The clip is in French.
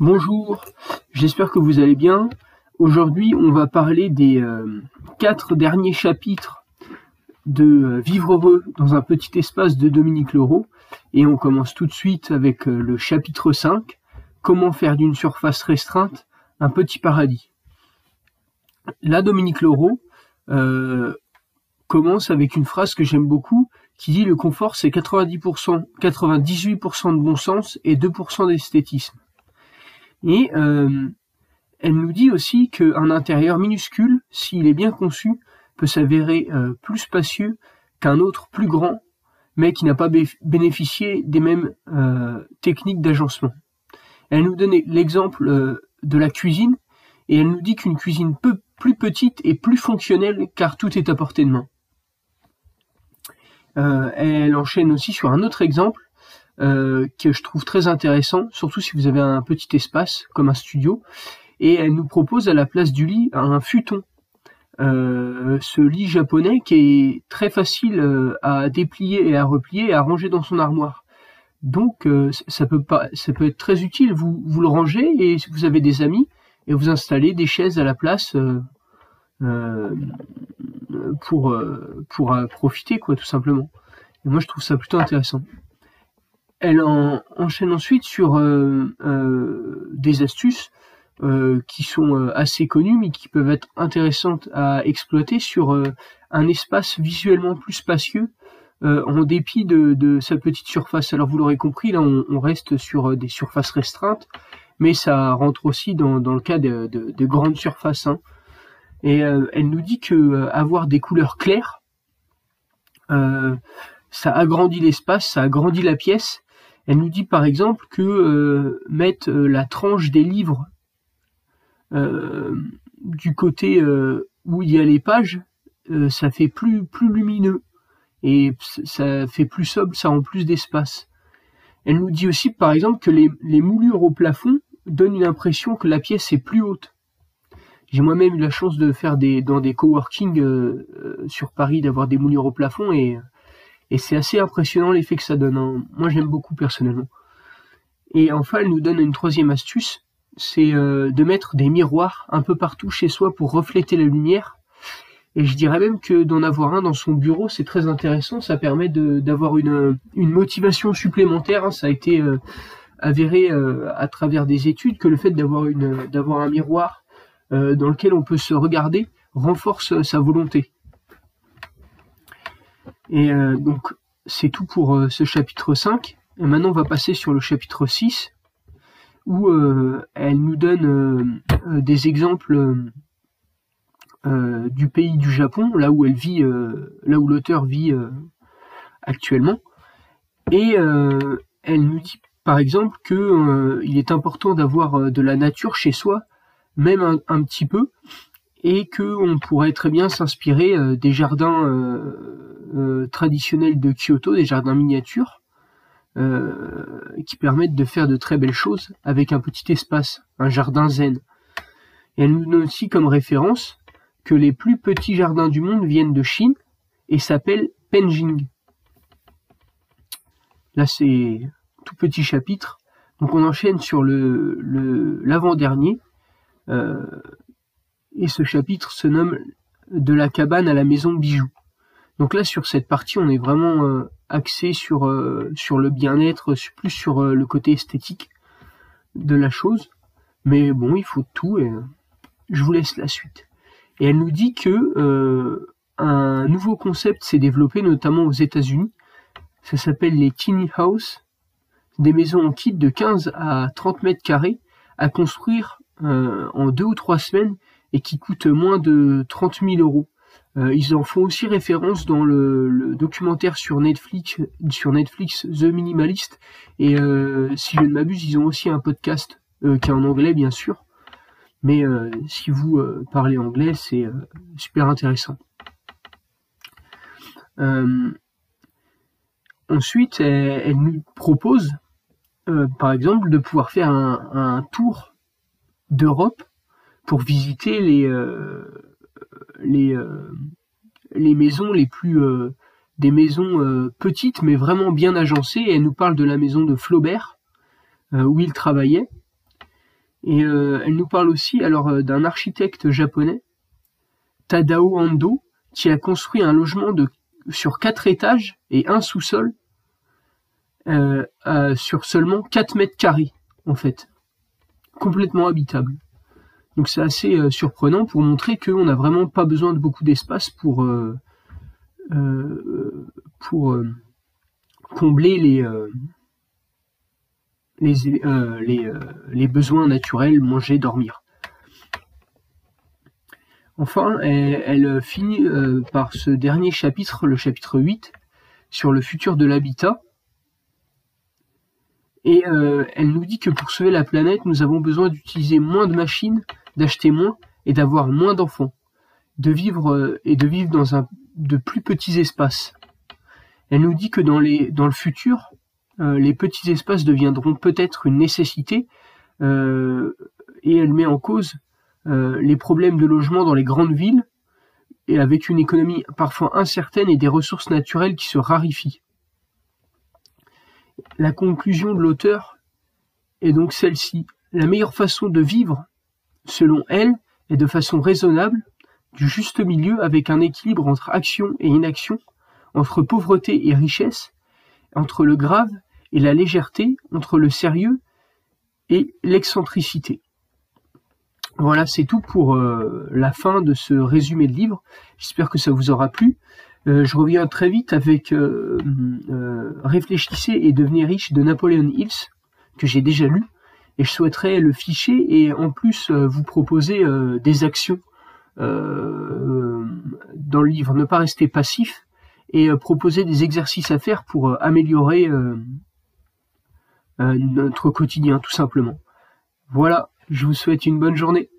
Bonjour, j'espère que vous allez bien. Aujourd'hui, on va parler des euh, quatre derniers chapitres de euh, Vivre heureux dans un petit espace de Dominique Leroux. Et on commence tout de suite avec euh, le chapitre 5, Comment faire d'une surface restreinte un petit paradis. Là, Dominique Leroux commence avec une phrase que j'aime beaucoup qui dit le confort c'est 90%, 98% de bon sens et 2% d'esthétisme. Et euh, elle nous dit aussi qu'un intérieur minuscule, s'il est bien conçu, peut s'avérer euh, plus spacieux qu'un autre plus grand, mais qui n'a pas bénéficié des mêmes euh, techniques d'agencement. Elle nous donne l'exemple de la cuisine, et elle nous dit qu'une cuisine peu, plus petite est plus fonctionnelle car tout est à portée de main. elle enchaîne aussi sur un autre exemple euh, que je trouve très intéressant, surtout si vous avez un petit espace comme un studio. Et elle nous propose à la place du lit un futon. Euh, ce lit japonais qui est très facile euh, à déplier et à replier et à ranger dans son armoire. Donc ça peut pas, ça peut être très utile. Vous vous le rangez et si vous avez des amis et vous installez des chaises à la place pour pour profiter quoi tout simplement. Et moi je trouve ça plutôt intéressant. Elle enchaîne ensuite sur euh, euh, des astuces euh, qui sont assez connues mais qui peuvent être intéressantes à exploiter sur un espace visuellement plus spacieux en dépit de, sa petite surface. Alors vous l'aurez compris, là on, reste sur des surfaces restreintes, mais ça rentre aussi dans, le cas de, grandes surfaces. Hein. Et elle nous dit que avoir des couleurs claires, ça agrandit l'espace, ça agrandit la pièce, elle nous dit par exemple que euh, mettre euh, la tranche des livres euh, du côté où il y a les pages, ça fait plus, lumineux et ça fait plus sobre, ça rend plus d'espace. Elle nous dit aussi par exemple que les moulures au plafond donnent une impression que la pièce est plus haute. J'ai moi-même eu la chance de faire des dans des coworking sur Paris d'avoir des moulures au plafond et et c'est assez impressionnant l'effet que ça donne. Hein. Moi j'aime beaucoup personnellement. Et enfin, elle nous donne une troisième astuce, c'est euh, de mettre des miroirs un peu partout chez soi pour refléter la lumière. Et je dirais même que d'en avoir un dans son bureau, c'est très intéressant. Ça permet d'avoir une, une, motivation supplémentaire. Hein. Ça a été euh, avéré euh, à travers des études que le fait d'avoir une d'avoir un miroir dans lequel on peut se regarder renforce sa volonté. Et euh, donc, c'est tout pour euh, ce chapitre 5. Et maintenant, on va passer sur le chapitre 6, où euh, elle nous donne des exemples du pays du Japon, là où elle vit, là où l'auteur vit actuellement. Et elle nous dit par exemple que il est important d'avoir de la nature chez soi, même un, petit peu, et que on pourrait très bien s'inspirer des jardins euh, traditionnels de Kyoto, des jardins miniatures, euh, qui permettent de faire de très belles choses avec un petit espace, un jardin zen. Et elle nous donne aussi comme référence que les plus petits jardins du monde viennent de Chine et s'appellent Penjing. Là, c'est tout petit chapitre. Donc on enchaîne sur le l'avant-dernier. Euh, et ce chapitre se nomme De la cabane à la maison bijoux. Donc là, sur cette partie, on est vraiment euh, axé sur, euh, sur le bien-être, plus sur le côté esthétique de la chose. Mais bon, il faut tout et je vous laisse la suite. Et elle nous dit que un nouveau concept s'est développé notamment aux États-Unis. Ça s'appelle les tiny house, des maisons en kit de 15 à 30 mètres carrés à construire en deux ou trois semaines et qui coûtent moins de 30 000 euros. Euh, ils en font aussi référence dans le, documentaire sur Netflix, sur Netflix The Minimalist. Et euh, si je ne m'abuse, ils ont aussi un podcast euh, qui est en anglais, bien sûr. Mais si vous parlez anglais, c'est super intéressant. ensuite, elle, nous propose, par exemple, de pouvoir faire un, tour d'Europe pour visiter les les, euh, les maisons les plus des maisons petites mais vraiment bien agencées. Et elle nous parle de la maison de Flaubert où il travaillait. Et elle nous parle aussi alors d'un architecte japonais, Tadao Ando, qui a construit un logement de sur quatre étages et un sous-sol euh, sur seulement 4 mètres carrés, en fait. Complètement habitable. Donc c'est assez euh, surprenant pour montrer qu'on n'a vraiment pas besoin de beaucoup d'espace pour, euh, pour combler les, les, les, besoins naturels, manger, dormir. Enfin, elle, finit par ce dernier chapitre, le chapitre 8, sur le futur de l'habitat, et euh, elle nous dit que pour sauver la planète, nous avons besoin d'utiliser moins de machines, d'acheter moins et d'avoir moins d'enfants, de vivre euh, et de vivre dans un de plus petits espaces. Elle nous dit que dans les dans le futur, euh, les petits espaces deviendront peut-être une nécessité et elle met en cause les problèmes de logement dans les grandes villes et avec une économie parfois incertaine et des ressources naturelles qui se raréfient. La conclusion de l'auteur est donc celle-ci. La meilleure façon de vivre, selon elle, est de façon raisonnable, du juste milieu avec un équilibre entre action et inaction, entre pauvreté et richesse, entre le grave et la légèreté, entre le sérieux et l'excentricité. Voilà, c'est tout pour euh, la fin de ce résumé de livre. J'espère que ça vous aura plu. Euh, je reviens très vite avec euh, euh, Réfléchissez et devenez riche de Napoleon Hills, que j'ai déjà lu, et je souhaiterais le ficher et en plus vous proposer des actions dans le livre, ne pas rester passif et proposer des exercices à faire pour améliorer notre quotidien tout simplement. Voilà, je vous souhaite une bonne journée.